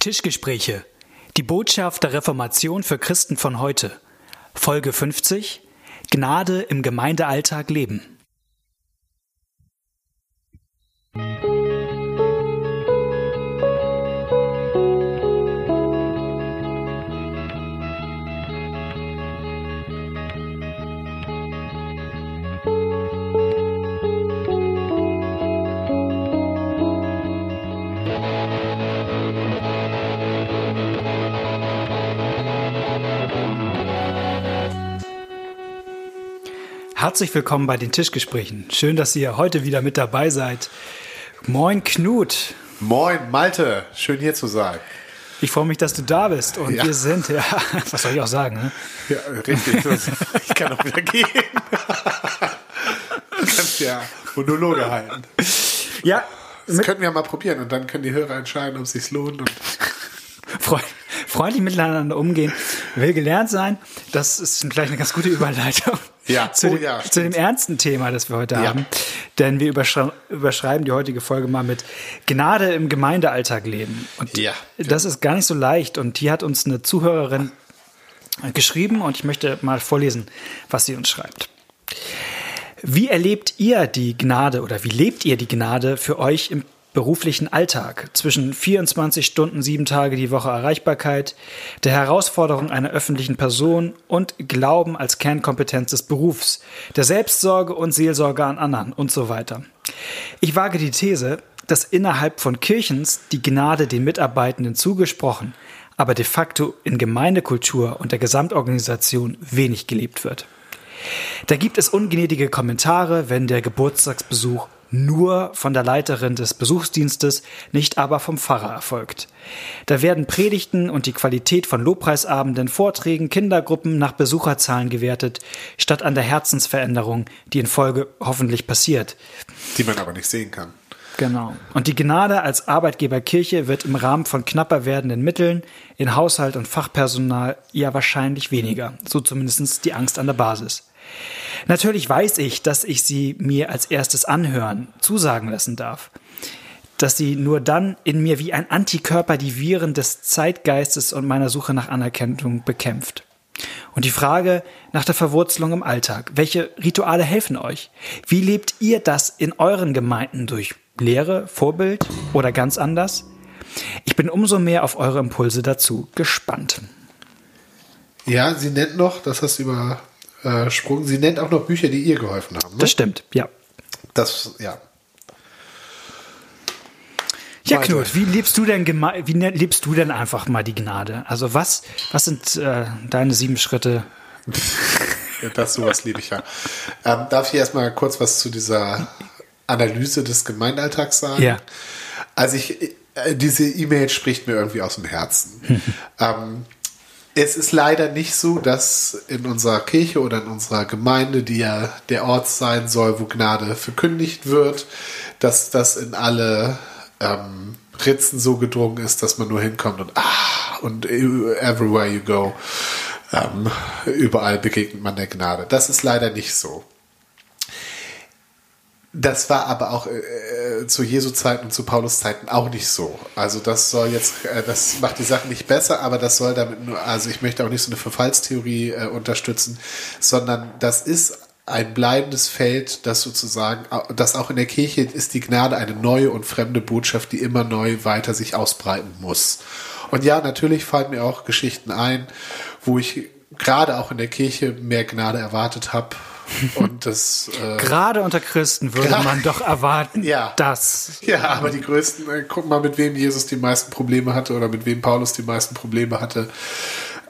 Tischgespräche. Die Botschaft der Reformation für Christen von heute. Folge 50. Gnade im Gemeindealltag leben. Herzlich willkommen bei den Tischgesprächen. Schön, dass ihr heute wieder mit dabei seid. Moin Knut. Moin Malte, schön hier zu sein. Ich freue mich, dass du da bist und ja. wir sind, ja, was soll ich auch sagen? Ne? Ja, richtig. Ich kann auch wieder gehen. Du kannst ja Monologe halten. Ja. Das könnten wir mal probieren und dann können die Hörer entscheiden, ob es sich lohnt. Und freundlich miteinander umgehen will gelernt sein. Das ist gleich eine ganz gute Überleitung ja. zu, oh, dem, ja, zu dem ernsten Thema, das wir heute ja. haben. Denn wir überschreiben, überschreiben die heutige Folge mal mit Gnade im Gemeindealltag leben. Und ja. das ist gar nicht so leicht. Und hier hat uns eine Zuhörerin geschrieben und ich möchte mal vorlesen, was sie uns schreibt. Wie erlebt ihr die Gnade oder wie lebt ihr die Gnade für euch im beruflichen Alltag zwischen 24 Stunden, sieben Tage die Woche Erreichbarkeit, der Herausforderung einer öffentlichen Person und Glauben als Kernkompetenz des Berufs, der Selbstsorge und Seelsorge an anderen und so weiter. Ich wage die These, dass innerhalb von Kirchens die Gnade den Mitarbeitenden zugesprochen, aber de facto in Gemeindekultur und der Gesamtorganisation wenig gelebt wird. Da gibt es ungnädige Kommentare, wenn der Geburtstagsbesuch nur von der Leiterin des Besuchsdienstes, nicht aber vom Pfarrer erfolgt. Da werden Predigten und die Qualität von Lobpreisabenden, Vorträgen, Kindergruppen nach Besucherzahlen gewertet, statt an der Herzensveränderung, die in Folge hoffentlich passiert. Die man aber nicht sehen kann. Genau. Und die Gnade als Arbeitgeber Kirche wird im Rahmen von knapper werdenden Mitteln in Haushalt und Fachpersonal ja wahrscheinlich weniger. So zumindest die Angst an der Basis. Natürlich weiß ich, dass ich sie mir als erstes anhören, zusagen lassen darf. Dass sie nur dann in mir wie ein Antikörper die Viren des Zeitgeistes und meiner Suche nach Anerkennung bekämpft. Und die Frage nach der Verwurzelung im Alltag. Welche Rituale helfen euch? Wie lebt ihr das in euren Gemeinden durch Lehre, Vorbild oder ganz anders? Ich bin umso mehr auf eure Impulse dazu gespannt. Ja, sie nennt noch, das hast du über äh, Sprung. Sie nennt auch noch Bücher, die ihr geholfen haben. Ne? Das stimmt, ja. Das, ja. Ja, Knut, wie lebst du denn wie ne-, lebst du denn einfach mal die Gnade? Also was, was sind äh, deine sieben Schritte? das sowas liebe ich ja. Ähm, darf ich erstmal kurz was zu dieser Analyse des Gemeindealltags sagen? Ja. Also ich, äh, diese E-Mail spricht mir irgendwie aus dem Herzen. ähm, es ist leider nicht so, dass in unserer Kirche oder in unserer Gemeinde, die ja der Ort sein soll, wo Gnade verkündigt wird, dass das in alle ähm, Ritzen so gedrungen ist, dass man nur hinkommt und ah, und everywhere you go, ähm, überall begegnet man der Gnade. Das ist leider nicht so. Das war aber auch zu Jesu Zeiten und zu Paulus Zeiten auch nicht so. Also das soll jetzt, äh, das macht die Sache nicht besser, aber das soll damit nur, also ich möchte auch nicht so eine Verfallstheorie äh, unterstützen, sondern das ist ein bleibendes Feld, das sozusagen, das auch in der Kirche ist die Gnade eine neue und fremde Botschaft, die immer neu weiter sich ausbreiten muss. Und ja, natürlich fallen mir auch Geschichten ein, wo ich gerade auch in der Kirche mehr Gnade erwartet habe, und das, äh, Gerade unter Christen würde man doch erwarten, ja. dass. Ja, aber die größten, äh, guck mal, mit wem Jesus die meisten Probleme hatte oder mit wem Paulus die meisten Probleme hatte.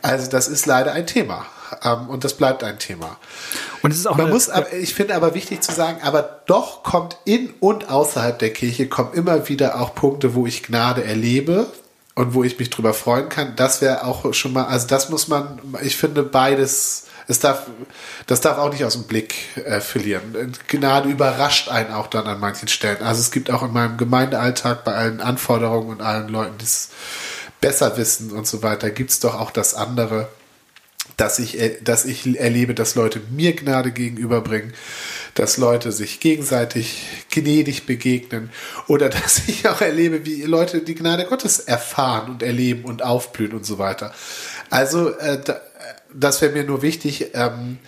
Also, das ist leider ein Thema. Ähm, und das bleibt ein Thema. Und es ist auch man muss, aber, ich finde aber wichtig zu sagen, aber doch kommt in und außerhalb der Kirche kommen immer wieder auch Punkte, wo ich Gnade erlebe, und wo ich mich drüber freuen kann, das wäre auch schon mal, also das muss man, ich finde beides das darf, das darf auch nicht aus dem Blick äh, verlieren. Gnade überrascht einen auch dann an manchen Stellen. Also es gibt auch in meinem Gemeindealltag bei allen Anforderungen und allen Leuten, die es besser wissen und so weiter, gibt es doch auch das andere, dass ich, äh, dass ich erlebe, dass Leute mir Gnade gegenüberbringen, dass Leute sich gegenseitig gnädig begegnen oder dass ich auch erlebe, wie Leute die Gnade Gottes erfahren und erleben und aufblühen und so weiter. Also äh, das wäre mir nur wichtig. Ähm,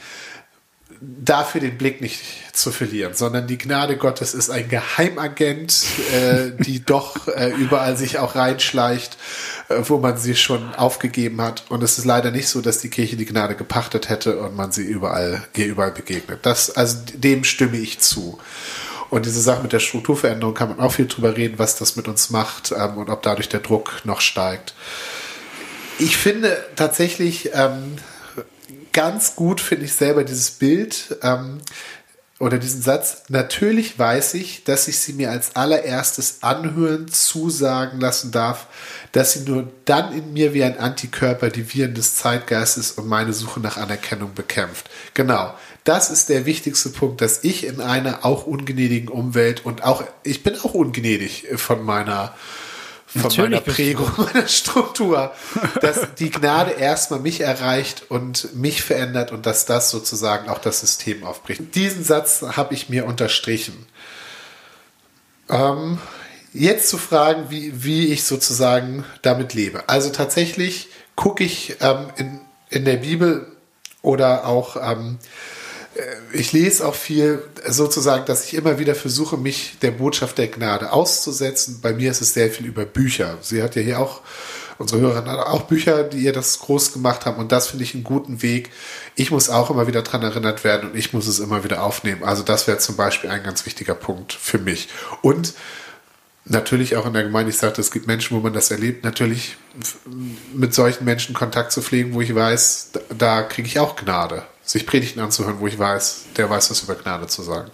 dafür den Blick nicht zu verlieren, sondern die Gnade Gottes ist ein Geheimagent, äh, die doch äh, überall sich auch reinschleicht, äh, wo man sie schon aufgegeben hat. Und es ist leider nicht so, dass die Kirche die Gnade gepachtet hätte und man sie überall, überall begegnet. Das, also dem stimme ich zu. Und diese Sache mit der Strukturveränderung kann man auch viel drüber reden, was das mit uns macht ähm, und ob dadurch der Druck noch steigt. Ich finde tatsächlich, ähm, ganz gut, finde ich selber, dieses Bild ähm, oder diesen Satz. Natürlich weiß ich, dass ich sie mir als allererstes anhören, zusagen lassen darf, dass sie nur dann in mir wie ein Antikörper die Viren des Zeitgeistes und meine Suche nach Anerkennung bekämpft. Genau. Das ist der wichtigste Punkt, dass ich in einer auch ungnädigen Umwelt und auch, ich bin auch ungnädig von meiner von Natürlich meiner Prägung, meiner Struktur, dass die Gnade erstmal mich erreicht und mich verändert und dass das sozusagen auch das System aufbricht. Diesen Satz habe ich mir unterstrichen. Ähm, jetzt zu fragen, wie, wie ich sozusagen damit lebe. Also tatsächlich gucke ich ähm, in, in der Bibel oder auch ähm, äh, ich lese auch viel sozusagen, dass ich immer wieder versuche, mich der Botschaft der Gnade auszusetzen. Bei mir ist es sehr viel über Bücher. Sie hat ja hier auch, unsere Hörerin hat auch Bücher, die ihr das groß gemacht haben. Und das finde ich einen guten Weg. Ich muss auch immer wieder dran erinnert werden und ich muss es immer wieder aufnehmen. Also das wäre zum Beispiel ein ganz wichtiger Punkt für mich. Und natürlich auch in der Gemeinde, ich sagte, es gibt Menschen, wo man das erlebt, natürlich mit solchen Menschen Kontakt zu pflegen, wo ich weiß, da kriege ich auch Gnade sich Predigten anzuhören, wo ich weiß, der weiß was über Gnade zu sagen.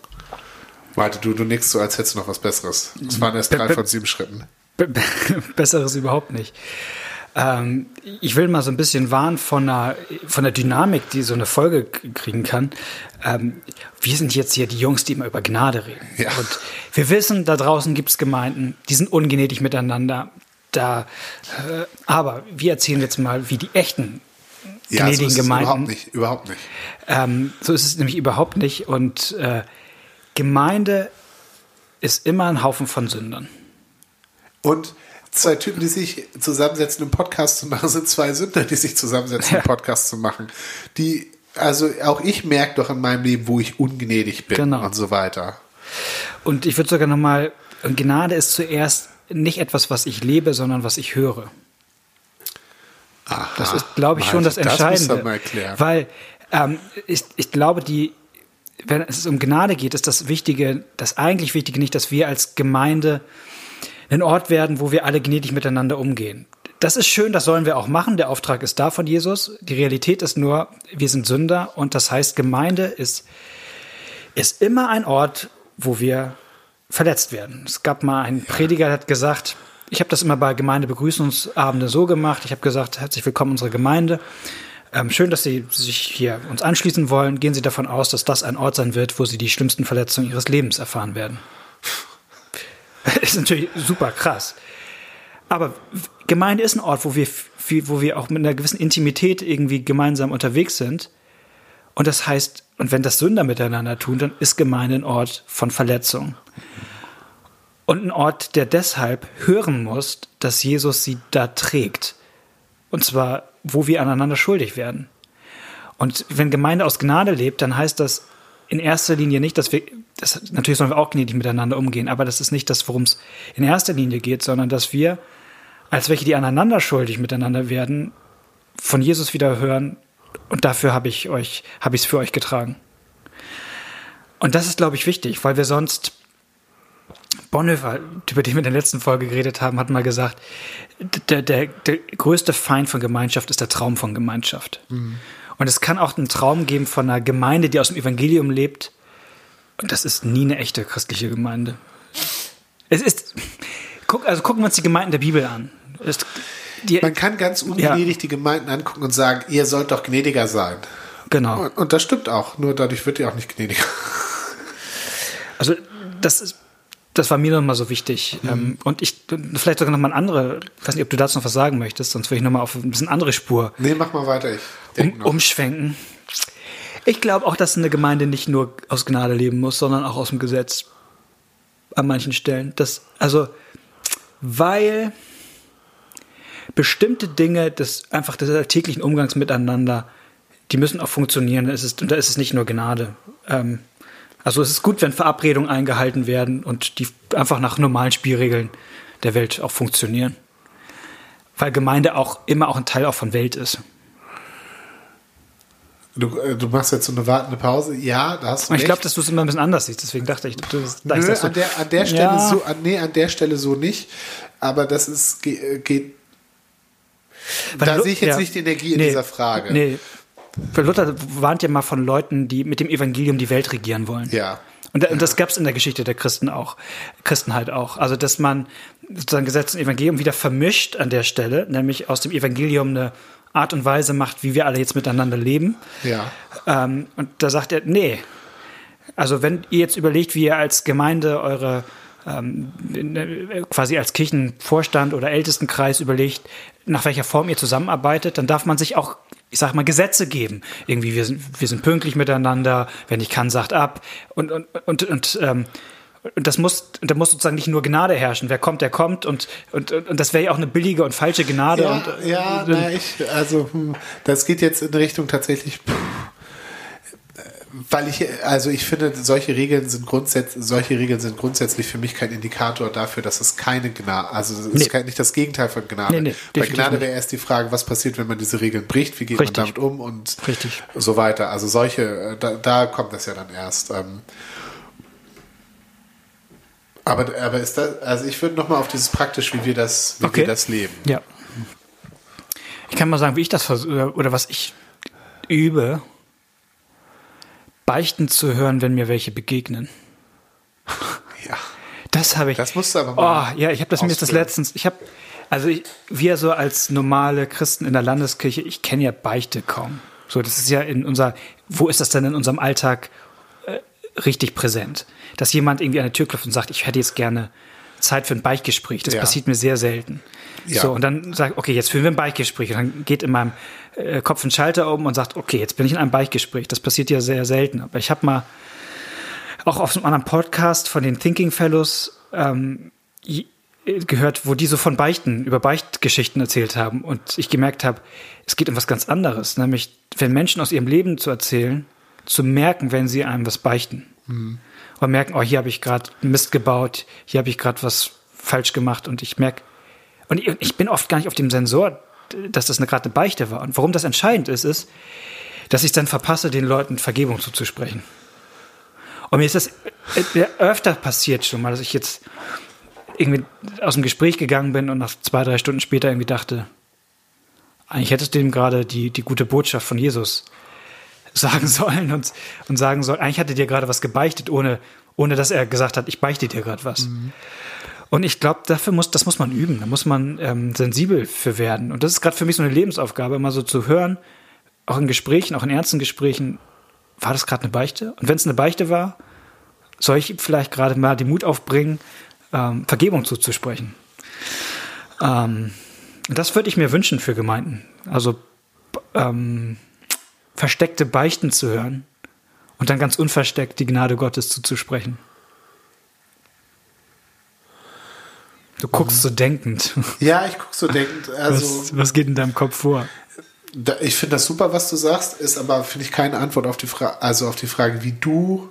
Warte, du, du nickst so, als hättest du noch was Besseres. Es waren erst drei von sieben Schritten. Besseres überhaupt nicht. Ähm, ich will mal so ein bisschen warnen von der, von der Dynamik, die so eine Folge kriegen kann. Ähm, wir sind jetzt hier die Jungs, die immer über Gnade reden. Ja. Und wir wissen, da draußen gibt es Gemeinden, die sind ungnädig miteinander. Da, äh, aber wir erzählen jetzt mal, wie die echten ja, gnädigen so Gemeinden. Überhaupt nicht, überhaupt nicht. Ähm, so ist es nämlich überhaupt nicht. Und äh, Gemeinde ist immer ein Haufen von Sündern. Und zwei Typen, die sich zusammensetzen, einen Podcast zu machen, sind zwei Sünder, die sich zusammensetzen, einen Podcast zu machen. Die, also auch ich merke doch in meinem Leben, wo ich ungnädig bin genau. und so weiter. Und ich würde sogar nochmal, Gnade ist zuerst nicht etwas, was ich lebe, sondern was ich höre. Aha, das ist, glaube ich, schon das Entscheidende. Das mal erklären. Weil ähm, ich, ich glaube, die, wenn es um Gnade geht, ist das Wichtige, das eigentlich Wichtige nicht, dass wir als Gemeinde ein Ort werden, wo wir alle gnädig miteinander umgehen. Das ist schön, das sollen wir auch machen. Der Auftrag ist da von Jesus. Die Realität ist nur, wir sind Sünder und das heißt, Gemeinde ist, ist immer ein Ort, wo wir verletzt werden. Es gab mal einen Prediger, der hat gesagt, ich habe das immer bei Gemeindebegrüßungsabende so gemacht. Ich habe gesagt, herzlich willkommen unsere Gemeinde. Ähm, schön, dass Sie sich hier uns anschließen wollen. Gehen Sie davon aus, dass das ein Ort sein wird, wo Sie die schlimmsten Verletzungen Ihres Lebens erfahren werden. ist natürlich super krass. Aber Gemeinde ist ein Ort, wo wir, wo wir auch mit einer gewissen Intimität irgendwie gemeinsam unterwegs sind. Und das heißt, und wenn das Sünder miteinander tun, dann ist Gemeinde ein Ort von Verletzung und ein Ort, der deshalb hören muss, dass Jesus sie da trägt. Und zwar, wo wir aneinander schuldig werden. Und wenn Gemeinde aus Gnade lebt, dann heißt das in erster Linie nicht, dass wir, das, natürlich sollen wir auch gnädig miteinander umgehen, aber das ist nicht das, worum es in erster Linie geht, sondern dass wir, als welche, die aneinander schuldig miteinander werden, von Jesus wieder hören, und dafür habe ich euch, habe ich es für euch getragen. Und das ist, glaube ich, wichtig, weil wir sonst Bonhoeffer, über den wir in der letzten Folge geredet haben, hat mal gesagt, der, der, der größte Feind von Gemeinschaft ist der Traum von Gemeinschaft. Mhm. Und es kann auch einen Traum geben von einer Gemeinde, die aus dem Evangelium lebt. Und das ist nie eine echte christliche Gemeinde. Es ist, also gucken wir uns die Gemeinden der Bibel an. Es, die, Man kann ganz ungnädig ja. die Gemeinden angucken und sagen, ihr sollt doch gnädiger sein. Genau. Und, und das stimmt auch, nur dadurch wird ihr auch nicht gnädiger. Also das ist, das war mir nochmal so wichtig. Mhm. Ähm, und ich, vielleicht sogar nochmal eine andere, ich weiß nicht, ob du dazu noch was sagen möchtest, sonst würde ich nochmal auf ein bisschen andere Spur. Nee, mach mal weiter. Ich um, umschwenken. Ich glaube auch, dass eine Gemeinde nicht nur aus Gnade leben muss, sondern auch aus dem Gesetz. An manchen Stellen. Das, also, weil bestimmte Dinge des einfach des alltäglichen Umgangs miteinander, die müssen auch funktionieren. Es ist, und da ist es nicht nur Gnade. Ähm, also es ist gut, wenn Verabredungen eingehalten werden und die einfach nach normalen Spielregeln der Welt auch funktionieren. Weil Gemeinde auch immer auch ein Teil auch von Welt ist. Du, äh, du machst jetzt so eine wartende Pause. Ja, da hast du ich glaube, dass du es immer ein bisschen anders siehst. Deswegen dachte ich, du, das, Nö, du- an, der, an der Stelle Ja. so, an, nee, an der Stelle so nicht. Aber das ist, ge- geht, Weil da sehe ich jetzt ja. nicht die Energie in Nee, dieser Frage. Nee. Luther warnt ja mal von Leuten, die mit dem Evangelium die Welt regieren wollen. Ja. Und das gab es in der Geschichte der Christen auch, Christenheit auch. Also dass man sozusagen Gesetz und Evangelium wieder vermischt an der Stelle, nämlich aus dem Evangelium eine Art und Weise macht, wie wir alle jetzt miteinander leben. Ja. Ähm, und da sagt er, nee. Also wenn ihr jetzt überlegt, wie ihr als Gemeinde eure ähm, ne, quasi als Kirchenvorstand oder Ältestenkreis überlegt, nach welcher Form ihr zusammenarbeitet, dann darf man sich auch, ich sag mal, Gesetze geben. Irgendwie, wir sind, wir sind pünktlich miteinander, wer nicht kann, sagt ab. Und, und, und, und ähm, und das muss, da muss sozusagen nicht nur Gnade herrschen. Wer kommt, der kommt. Und, und, und das wäre ja auch eine billige und falsche Gnade. Ja, und, äh, ja, na, ich, also, hm, das geht jetzt in Richtung tatsächlich, pff, äh, weil ich, also ich finde, solche Regeln sind grundsätzlich, solche Regeln sind grundsätzlich für mich kein Indikator dafür, dass es keine Gnade, also es Nee. ist kein, nicht das Gegenteil von Gnade. Nee, nee, Bei Gnade wäre erst die Frage, was passiert, wenn man diese Regeln bricht, wie geht Richtig. man damit um und Richtig. so weiter. Also solche, äh, da, da kommt das ja dann erst. Ähm, aber, aber ist das, also ich würde nochmal auf dieses praktisch, wie wir das, wie Okay. wir das leben. Ja. Ich kann mal sagen, wie ich das vers- oder, oder was ich übe, beichten zu hören, wenn mir welche begegnen. Ja. Das habe ich. Das musst du aber mal Oh, ja, ich habe das mir jetzt das letztens. Ich habe, also ich, wir so als normale Christen in der Landeskirche, ich kenne ja Beichte kaum. So, das ist ja in unser, wo ist das denn in unserem Alltag äh, richtig präsent? Dass jemand irgendwie an der Tür klopft und sagt, ich hätte jetzt gerne Zeit für ein Beichtgespräch. Das Ja. passiert mir sehr selten. Ja. So, und dann sagt, okay, jetzt führen wir ein Beichtgespräch. Und dann geht in meinem äh, Kopf ein Schalter um und sagt, okay, jetzt bin ich in einem Beichtgespräch. Das passiert ja sehr selten. Aber ich habe mal auch auf einem anderen Podcast von den Thinking Fellows ähm, gehört, wo die so von Beichten, über Beichtgeschichten erzählt haben. Und ich gemerkt habe, es geht um was ganz anderes. Nämlich, wenn Menschen aus ihrem Leben zu erzählen, zu merken, wenn sie einem was beichten. Und merken, oh, hier habe ich gerade Mist gebaut, hier habe ich gerade was falsch gemacht. Und ich merke, und ich, bin oft gar nicht auf dem Sensor, dass das eine gerade eine Beichte war. Und warum das entscheidend ist, ist, dass ich dann verpasse, den Leuten Vergebung zuzusprechen. Und mir ist das äh, öfter passiert schon mal, dass ich jetzt irgendwie aus dem Gespräch gegangen bin und nach zwei, drei Stunden später irgendwie dachte, eigentlich hättest du ihm gerade die, die gute Botschaft von Jesus sagen sollen und, und sagen sollen, eigentlich hat er dir gerade was gebeichtet, ohne, ohne dass er gesagt hat, ich beichte dir gerade was. Und ich glaube, dafür muss, das muss man üben, da muss man ähm, sensibel für werden. Und das ist gerade für mich so eine Lebensaufgabe, immer so zu hören, auch in Gesprächen, auch in ernsten Gesprächen, war das gerade eine Beichte? Und wenn es eine Beichte war, soll ich vielleicht gerade mal den Mut aufbringen, ähm, Vergebung zuzusprechen. Ähm, das würde ich mir wünschen für Gemeinden. Also ähm, versteckte Beichten zu hören und dann ganz unversteckt die Gnade Gottes zuzusprechen. Du guckst so denkend. Ja, ich gucke so denkend. Also, was, was geht in deinem Kopf vor? ich finde das super, was du sagst, ist aber, finde ich, keine Antwort auf die Frage, also auf die Frage, wie du.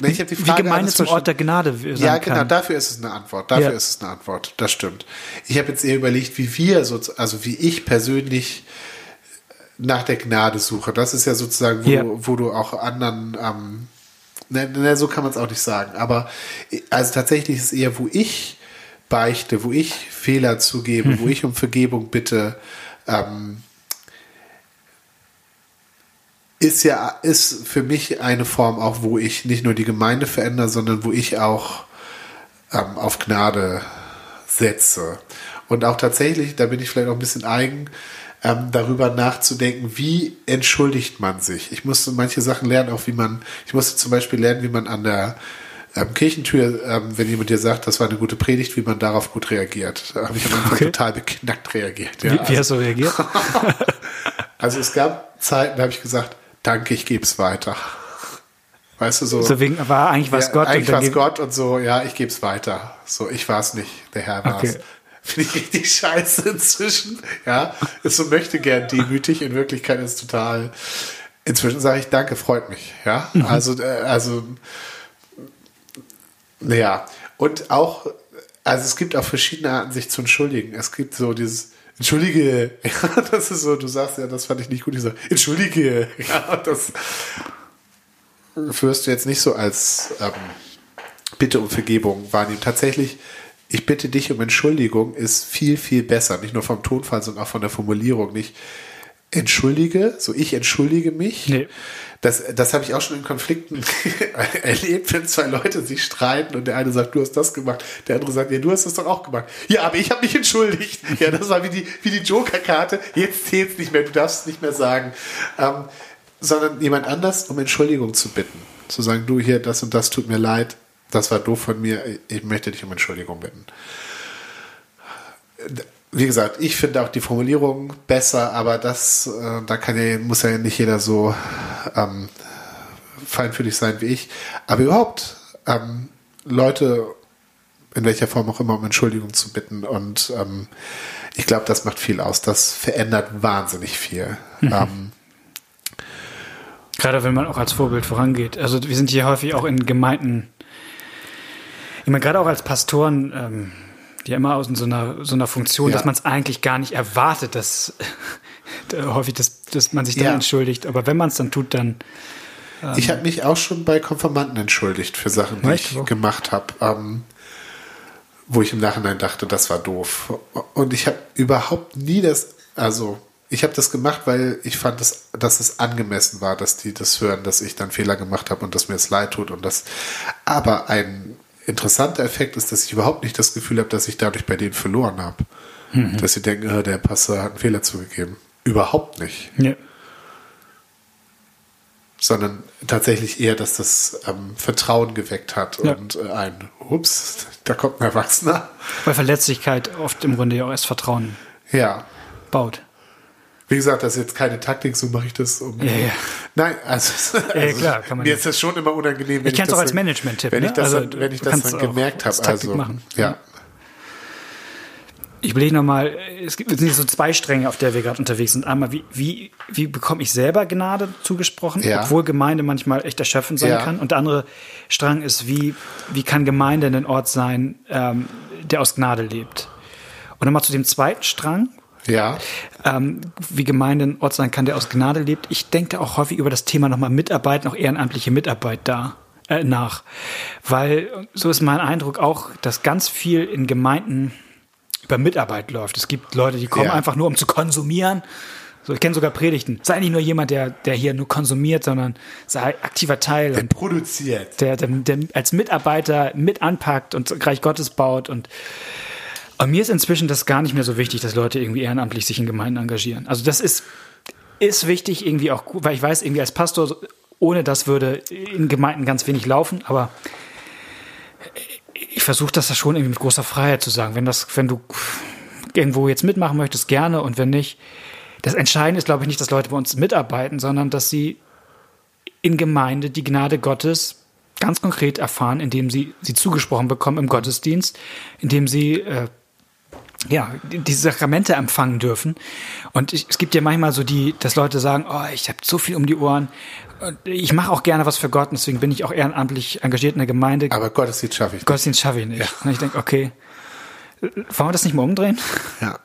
Ne, ich die Wie Frage Gemeinde zum Ort der. Gnade Ja, kann. genau, dafür ist es eine Antwort. Dafür Ja. ist es eine Antwort. Das stimmt. Ich habe jetzt eher überlegt, wie wir, so, also wie ich persönlich nach der Gnade suche. Das ist ja sozusagen, wo, Ja. du, wo du auch anderen, ähm, ne, ne, so kann man es auch nicht sagen. Aber also tatsächlich ist es eher, wo ich beichte, wo ich Fehler zugebe, wo ich um Vergebung bitte, ähm, ist ja, ist für mich eine Form auch, wo ich nicht nur die Gemeinde verändere, sondern wo ich auch ähm, auf Gnade setze. Und auch tatsächlich, da bin ich vielleicht auch ein bisschen eigen, ähm, darüber nachzudenken, wie entschuldigt man sich. Ich musste manche Sachen lernen, auch wie man, ich musste zum Beispiel lernen, wie man an der ähm, Kirchentür, ähm, wenn jemand dir sagt, das war eine gute Predigt, wie man darauf gut reagiert. Da habe ich am Anfang Okay. total beknackt reagiert. Ja, Wie, also- wie hast du reagiert? also es gab Zeiten, da habe ich gesagt, danke, ich gebe es weiter. Weißt du, so. So wegen, war eigentlich was ja, Gott. Eigentlich war es Gott und so, ja, ich gebe es weiter. So, ich war es nicht, der Herr war es. Okay. Finde ich richtig scheiße inzwischen. Ja, ist so möchte gern demütig. In Wirklichkeit ist total. Inzwischen sage ich Danke, freut mich. Ja, Mhm. also, äh, also, ja. Und auch, also es gibt auch verschiedene Arten, sich zu entschuldigen. Es gibt so dieses, Entschuldige, ja, das ist so, du sagst ja, das fand ich nicht gut. Ich sage, Entschuldige, ja, das wirst du jetzt nicht so als ähm, Bitte um Vergebung wahrnehmen. Tatsächlich, ich bitte dich um Entschuldigung ist viel, viel besser. Nicht nur vom Tonfall, sondern auch von der Formulierung. Nicht entschuldige, so ich entschuldige mich. Nee. Das, das habe ich auch schon in Konflikten erlebt, wenn zwei Leute sich streiten und der eine sagt, du hast das gemacht, der andere sagt, ja, du hast das doch auch gemacht. Ja, aber ich habe mich entschuldigt. Ja, das war wie die, wie die Joker-Karte. Jetzt zählt es nicht mehr, du darfst es nicht mehr sagen. Ähm, sondern jemand anders um Entschuldigung zu bitten. Zu sagen, du hier, das und das tut mir leid, das war doof von mir, ich möchte dich um Entschuldigung bitten. Wie gesagt, ich finde auch die Formulierung besser, aber das, äh, da kann ja, muss ja nicht jeder so ähm, feinfühlig sein wie ich. Aber überhaupt, ähm, Leute in welcher Form auch immer um Entschuldigung zu bitten. Und ähm, ich glaube, das macht viel aus. Das verändert wahnsinnig viel. Ähm, Gerade wenn man auch als Vorbild vorangeht. Also wir sind hier häufig auch in Gemeinden, ich meine, gerade auch als Pastoren, ähm, die ja immer aus so einer, so einer Funktion, Ja. dass man es eigentlich gar nicht erwartet, dass häufig, dass, dass man sich dann Ja. entschuldigt. Aber wenn man es dann tut, dann Ich habe mich auch schon bei Konfirmanden entschuldigt für Sachen, die ich Wo? gemacht habe, ähm, wo ich im Nachhinein dachte, das war doof. Und ich habe überhaupt nie das, also ich habe das gemacht, weil ich fand, dass, dass es angemessen war, dass die das hören, dass ich dann Fehler gemacht habe und dass mir es leid tut. Und das, aber ein interessanter Effekt ist, dass ich überhaupt nicht das Gefühl habe, dass ich dadurch bei denen verloren habe. Dass sie denken, äh, der Pastor hat einen Fehler zugegeben. Überhaupt nicht ja. sondern tatsächlich eher, dass das ähm, Vertrauen geweckt hat Ja. und äh, ein, ups, da kommt ein Erwachsener. weil Verletzlichkeit oft im Grunde ja auch erst Vertrauen Ja. baut. Wie gesagt, das ist jetzt keine Taktik, so mache ich das. Um, Ja, ja. Nein, also, also klar, kann man mir ist das schon immer unangenehm. wenn Ich kenn's das auch als Management-Tipp, Wenn ne? ich das, Also, dann, wenn ich das dann gemerkt habe. Also, machen. ja. Ich überlege nochmal, es gibt es sind so zwei Stränge, auf der wir gerade unterwegs sind. Einmal, wie, wie, wie bekomme ich selber Gnade zugesprochen, Ja. obwohl Gemeinde manchmal echt erschöpfend sein Ja. kann. Und der andere Strang ist, wie, wie kann Gemeinde ein Ort sein, ähm, der aus Gnade lebt. Und nochmal zu dem zweiten Strang, Ja. ähm, wie Gemeinde ein Ort sein kann, der aus Gnade lebt. Ich denke auch häufig über das Thema nochmal Mitarbeit, noch ehrenamtliche Mitarbeit da äh, nach. Weil so ist mein Eindruck auch, dass ganz viel in Gemeinden über Mitarbeit läuft. Es gibt Leute, die kommen Ja. einfach nur, um zu konsumieren. So, ich kenne sogar Predigten. Sei nicht nur jemand, der, der hier nur konsumiert, sondern sei aktiver Teil und Produziert. der, der, der als Mitarbeiter mit anpackt und Reich Gottes baut. Und, und mir ist inzwischen das gar nicht mehr so wichtig, dass Leute irgendwie ehrenamtlich sich in Gemeinden engagieren. Also das ist, ist wichtig irgendwie auch, weil ich weiß, irgendwie als Pastor, ohne das würde in Gemeinden ganz wenig laufen, aber ich versuche das da schon irgendwie mit großer Freiheit zu sagen. Wenn das, wenn du irgendwo jetzt mitmachen möchtest, gerne und wenn nicht. Das Entscheidende ist, glaube ich, nicht, dass Leute bei uns mitarbeiten, sondern dass sie in Gemeinde die Gnade Gottes ganz konkret erfahren, indem sie sie zugesprochen bekommen im Gottesdienst, indem sie äh, ja, die- diese Sakramente empfangen dürfen. Und ich, es gibt ja manchmal so die, dass Leute sagen, oh, ich habe so viel um die Ohren. Und ich mache auch gerne was für Gott, und deswegen bin ich auch ehrenamtlich engagiert in der Gemeinde. Aber Gottesdienst schaffe ich. nicht. Gottesdienst schaffe ich nicht. Und ich denke, okay, wollen wir das nicht mal umdrehen? Ja.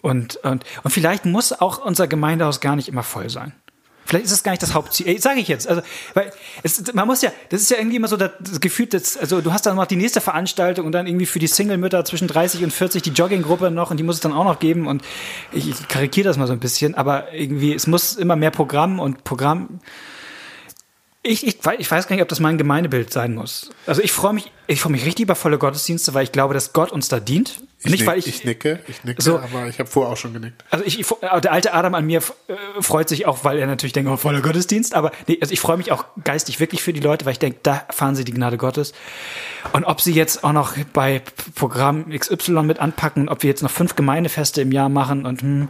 Und, und, und vielleicht muss auch unser Gemeindehaus gar nicht immer voll sein. Vielleicht ist es gar nicht das Hauptziel. Sage ich jetzt. Also, weil es, man muss ja, das ist ja irgendwie immer so das, das Gefühl, dass, also du hast dann noch die nächste Veranstaltung und dann irgendwie für die Single-Mütter zwischen 30 und 40 die Jogginggruppe noch und die muss es dann auch noch geben und ich, ich karikiere das mal so ein bisschen, aber irgendwie, es muss immer mehr Programm und Programm. Ich, ich, ich weiß gar nicht, ob das mein Gemeindebild sein muss. Also ich freue mich, ich freue mich richtig über volle Gottesdienste, weil ich glaube, dass Gott uns da dient. Ich, nicht, nick, weil ich, ich, nicke, ich nicke, So. aber ich habe vorher auch schon genickt. also ich, äh, der alte Adam an mir äh, freut sich auch, weil er natürlich denkt, oh, voller Gottesdienst. Aber nee, also ich freue mich auch geistig wirklich für die Leute, weil ich denke, da erfahren sie die Gnade Gottes. Und ob sie jetzt auch noch bei Programm XY mit anpacken, ob wir jetzt noch fünf Gemeindefeste im Jahr machen und hm,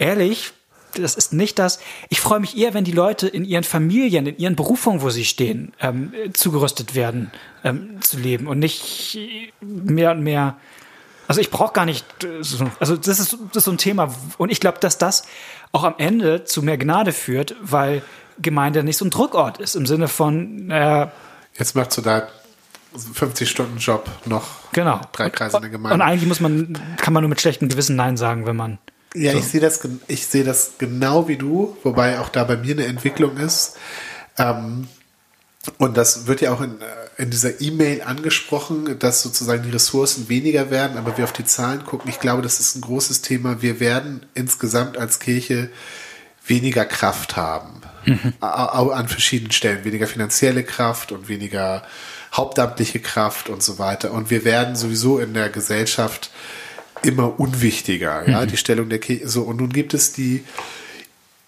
ehrlich, das ist nicht das. Ich freue mich eher, wenn die Leute in ihren Familien, in ihren Berufungen, wo sie stehen, ähm, zugerüstet werden, ähm, zu leben und nicht mehr und mehr. Also ich brauche gar nicht. äh, So, also das ist, das ist so ein Thema und ich glaube, dass das auch am Ende zu mehr Gnade führt, weil Gemeinde nicht so ein Druckort ist im Sinne von, naja, Jetzt machst du da 50-Stunden-Job noch genau. drei Kreise in der Und Gemeinde. eigentlich muss man, kann man nur mit schlechtem Gewissen Nein sagen, wenn man. Ja, So. ich sehe das, ich sehe das genau wie du, wobei auch da bei mir eine Entwicklung ist. Ähm, und das wird ja auch in, äh, in dieser E-Mail angesprochen, dass sozusagen die Ressourcen weniger werden, aber wir auf die Zahlen gucken. Ich glaube, das ist ein großes Thema. Wir werden insgesamt als Kirche weniger Kraft haben. Au- An verschiedenen Stellen. Weniger finanzielle Kraft und weniger hauptamtliche Kraft und so weiter. Und wir werden sowieso in der Gesellschaft immer unwichtiger, ja, die Stellung der Kirche. So, und nun gibt es die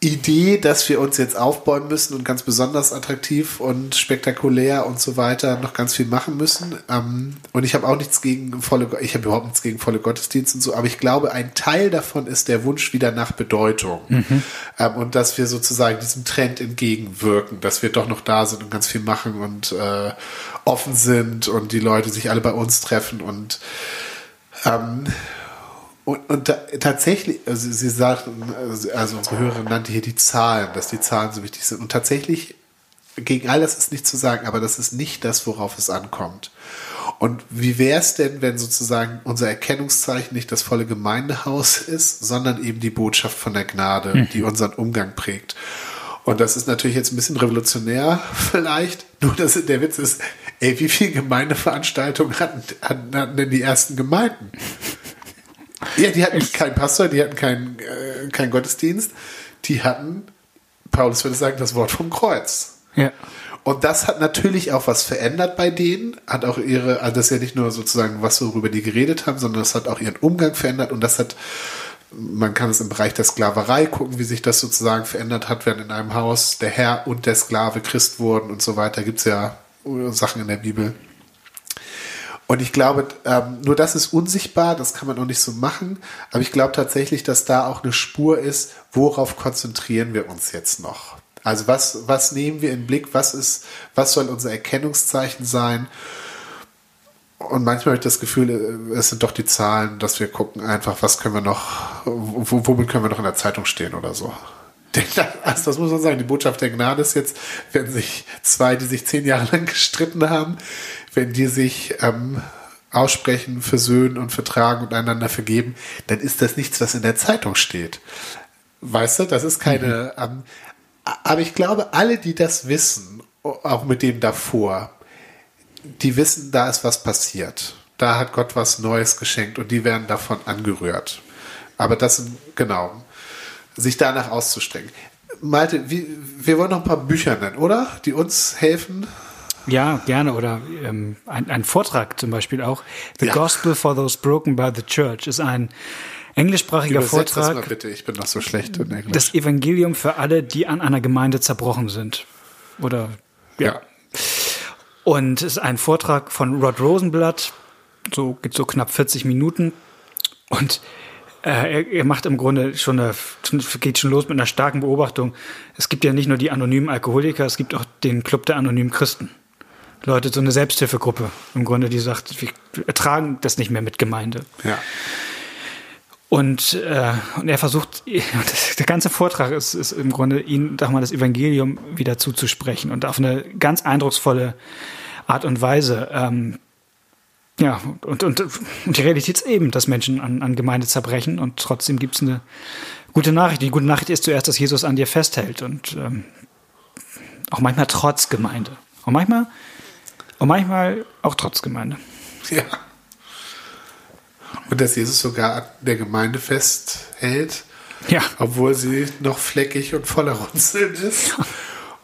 Idee, dass wir uns jetzt aufbauen müssen und ganz besonders attraktiv und spektakulär und so weiter noch ganz viel machen müssen. Ähm, und ich habe auch nichts gegen volle, ich habe überhaupt nichts gegen volle Gottesdienste und so, aber ich glaube, ein Teil davon ist der Wunsch wieder nach Bedeutung. Ähm, und dass wir sozusagen diesem Trend entgegenwirken, dass wir doch noch da sind und ganz viel machen und äh, offen sind und die Leute sich alle bei uns treffen und ähm, und, und ta tatsächlich, also Sie sagten, also unsere Hörerin nannte hier die Zahlen, dass die Zahlen so wichtig sind. Und tatsächlich, gegen all das ist nicht zu sagen, aber das ist nicht das, worauf es ankommt. Und wie wäre es denn, wenn sozusagen unser Erkennungszeichen nicht das volle Gemeindehaus ist, sondern eben die Botschaft von der Gnade, die unseren Umgang prägt? Und das ist natürlich jetzt ein bisschen revolutionär vielleicht. Nur dass der Witz ist, ey, wie viele Gemeindeveranstaltungen hatten, hatten, hatten denn die ersten Gemeinden? Ja, die hatten keinen Pastor, die hatten keinen äh, keinen Gottesdienst. Die hatten, Paulus würde sagen, das Wort vom Kreuz. Ja. Und das hat natürlich auch was verändert bei denen, hat auch ihre, also das ist ja nicht nur sozusagen, was worüber die geredet haben, sondern das hat auch ihren Umgang verändert und das hat, man kann es im Bereich der Sklaverei gucken, wie sich das sozusagen verändert hat, wenn in einem Haus der Herr und der Sklave Christ wurden und so weiter, gibt's ja äh, Sachen in der Bibel. Und ich glaube, ähm, nur das ist unsichtbar, das kann man auch nicht so machen. Aber ich glaube tatsächlich, dass da auch eine Spur ist, worauf konzentrieren wir uns jetzt noch? Also was, was nehmen wir in Blick? Was ist, was soll unser Erkennungszeichen sein? Und manchmal habe ich das Gefühl, äh, es sind doch die Zahlen, dass wir gucken einfach, was können wir noch, wo- womit können wir noch in der Zeitung stehen oder so. Also das muss man sagen, die Botschaft der Gnade ist jetzt, wenn sich zwei, die sich zehn Jahre lang gestritten haben, wenn die sich ähm, aussprechen, versöhnen und vertragen und einander vergeben, dann ist das nichts, was in der Zeitung steht. Weißt du, das ist keine. Ähm, aber ich glaube, alle, die das wissen, auch mit dem davor, die wissen, da ist was passiert. Da hat Gott was Neues geschenkt und die werden davon angerührt. Aber das sind, genau, sich danach auszustrecken. Malte, wie, wir wollen noch ein paar Bücher nennen, oder? Die uns helfen. Ja, gerne. Oder ähm, ein, ein Vortrag zum Beispiel auch. The Ja. Gospel for Those Broken by the Church ist ein englischsprachiger Übersetz das mal Vortrag. bitte, ich bin noch so schlecht in Englisch. Das Evangelium für alle, die an einer Gemeinde zerbrochen sind. Oder ja. Und es ist ein Vortrag von Rod Rosenblatt, so geht so knapp 40 Minuten. Und äh, er, er macht im Grunde schon eine, geht schon los mit einer starken Beobachtung. Es gibt ja nicht nur die anonymen Alkoholiker, es gibt auch den Club der anonymen Christen. Leute, so eine Selbsthilfegruppe im Grunde, die sagt, wir ertragen das nicht mehr mit Gemeinde. ja. Und, äh, und er versucht, der ganze Vortrag ist, ist im Grunde, ihn, sag mal, das Evangelium wieder zuzusprechen und auf eine ganz eindrucksvolle Art und Weise. Ähm, ja, und, und, und die Realität ist eben, dass Menschen an, an Gemeinde zerbrechen und trotzdem gibt es eine gute Nachricht. Die gute Nachricht ist zuerst, dass Jesus an dir festhält und ähm, auch manchmal trotz Gemeinde. Und manchmal, und manchmal auch trotz Gemeinde. Ja. Und dass Jesus sogar an der Gemeinde festhält, Ja. obwohl sie noch fleckig und voller Runzeln ist.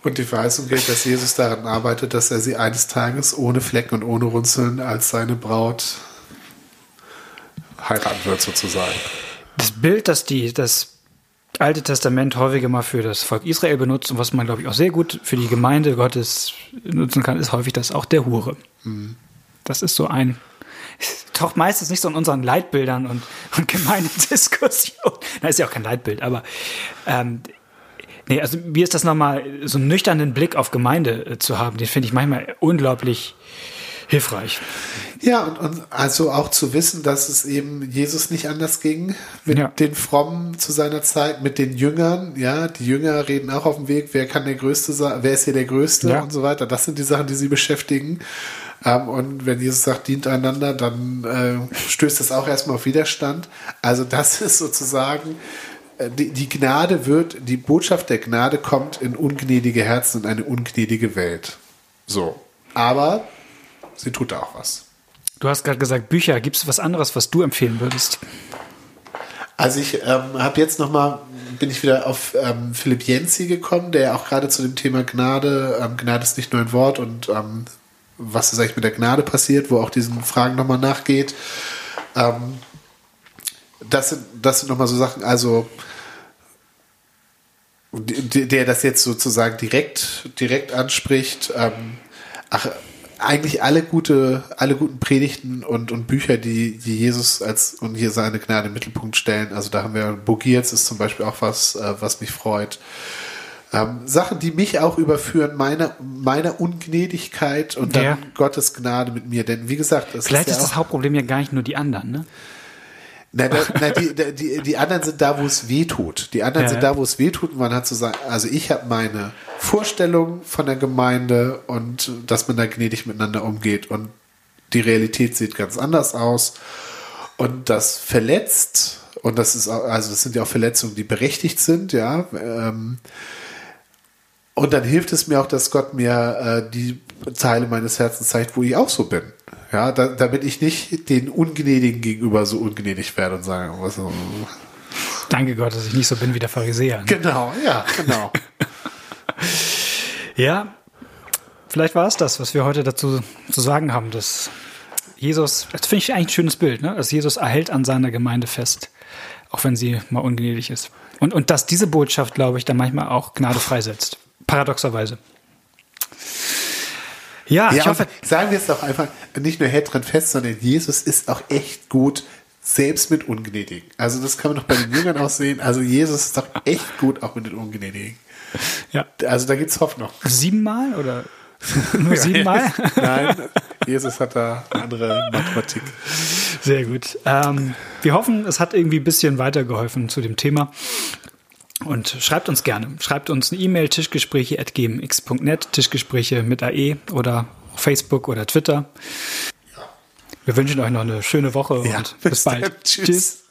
Und die Verheißung gilt, dass Jesus daran arbeitet, dass er sie eines Tages ohne Flecken und ohne Runzeln als seine Braut heiraten wird, sozusagen. Das Bild, das die, das Alte Testament häufiger mal für das Volk Israel benutzt und was man, glaube ich, auch sehr gut für die Gemeinde Gottes nutzen kann, ist häufig das auch der Hure. Das ist so ein taucht meistens nicht so in unseren Leitbildern und, und Gemeindediskussionen. Na, ist ja auch kein Leitbild, aber ähm, nee, also mir ist das nochmal, so einen nüchternen Blick auf Gemeinde äh, zu haben, den finde ich manchmal unglaublich hilfreich. Ja, und, und also auch zu wissen, dass es eben Jesus nicht anders ging mit Ja. den Frommen zu seiner Zeit, mit den Jüngern. Ja, die Jünger reden auch auf dem Weg, wer kann der Größte sein, wer ist hier der Größte Ja. und so weiter. Das sind die Sachen, die sie beschäftigen. Ähm, und wenn Jesus sagt, dient einander, dann äh, stößt das auch erstmal auf Widerstand. Also das ist sozusagen, äh, die, die Gnade wird, die Botschaft der Gnade kommt in ungnädige Herzen und eine ungnädige Welt. So. Aber sie tut da auch was. Du hast gerade gesagt, Bücher. Gibt es was anderes, was du empfehlen würdest? Also ich ähm, habe jetzt noch mal bin ich wieder auf ähm, Philipp Jensi gekommen, der ja auch gerade zu dem Thema Gnade, ähm, Gnade ist nicht nur ein Wort und ähm, was ist eigentlich mit der Gnade passiert, wo auch diesen Fragen noch mal nachgeht. Ähm, das sind das sind noch mal so Sachen, also die- der das jetzt sozusagen direkt direkt anspricht. Ähm, ach, eigentlich alle gute, alle guten Predigten und, und Bücher, die, die Jesus als und hier seine Gnade im Mittelpunkt stellen. Also da haben wir Bogierz ist zum Beispiel auch was, äh, was mich freut. Ähm, Sachen, die mich auch überführen, meiner, meiner Ungnädigkeit und dann Ja. Gottes Gnade mit mir. Denn wie gesagt, das Vielleicht ist, ist ja das auch, Hauptproblem ja gar nicht nur die anderen, ne? Nein, da, nein die, die, die anderen sind da, wo es weh tut. Die anderen Ja, sind da, wo es weh tut. Und man hat zu sagen, also ich habe meine Vorstellung von der Gemeinde und dass man da gnädig miteinander umgeht. Und die Realität sieht ganz anders aus. Und das verletzt, und das ist auch, also das sind ja auch Verletzungen, die berechtigt sind, ja. Ähm, und dann hilft es mir auch, dass Gott mir äh, die Teile meines Herzens zeigt, wo ich auch so bin. Ja, da, damit ich nicht den Ungnädigen gegenüber so ungnädig werde und sage, was so. Danke Gott, dass ich nicht so bin wie der Pharisäer. Ne? Genau, ja, genau. Ja, vielleicht war es das, was wir heute dazu zu sagen haben, dass Jesus, das finde ich eigentlich ein schönes Bild, ne? dass Jesus erhält an seiner Gemeinde fest, auch wenn sie mal ungnädig ist. Und, und dass diese Botschaft, glaube ich, dann manchmal auch Gnade freisetzt. Paradoxerweise. Ja, ich ja, hoffe, und sagen wir es doch einfach, nicht nur hält dran fest, sondern Jesus ist auch echt gut, selbst mit Ungnädigen. Also das kann man doch bei den Jüngern auch sehen. Also Jesus ist doch echt gut, auch mit den Ungnädigen. ja, Also da gibt's Hoffnung. siebenmal oder nur siebenmal? Nein, Jesus hat da eine andere Mathematik. Sehr gut. Ähm, wir hoffen, es hat irgendwie ein bisschen weitergeholfen zu dem Thema. Und schreibt uns gerne. Schreibt uns eine E-Mail, tischgespräche.gmx.net, Tischgespräche mit AE oder Facebook oder Twitter. Wir wünschen euch noch eine schöne Woche Ja, und bis, bis bald. dann. Tschüss.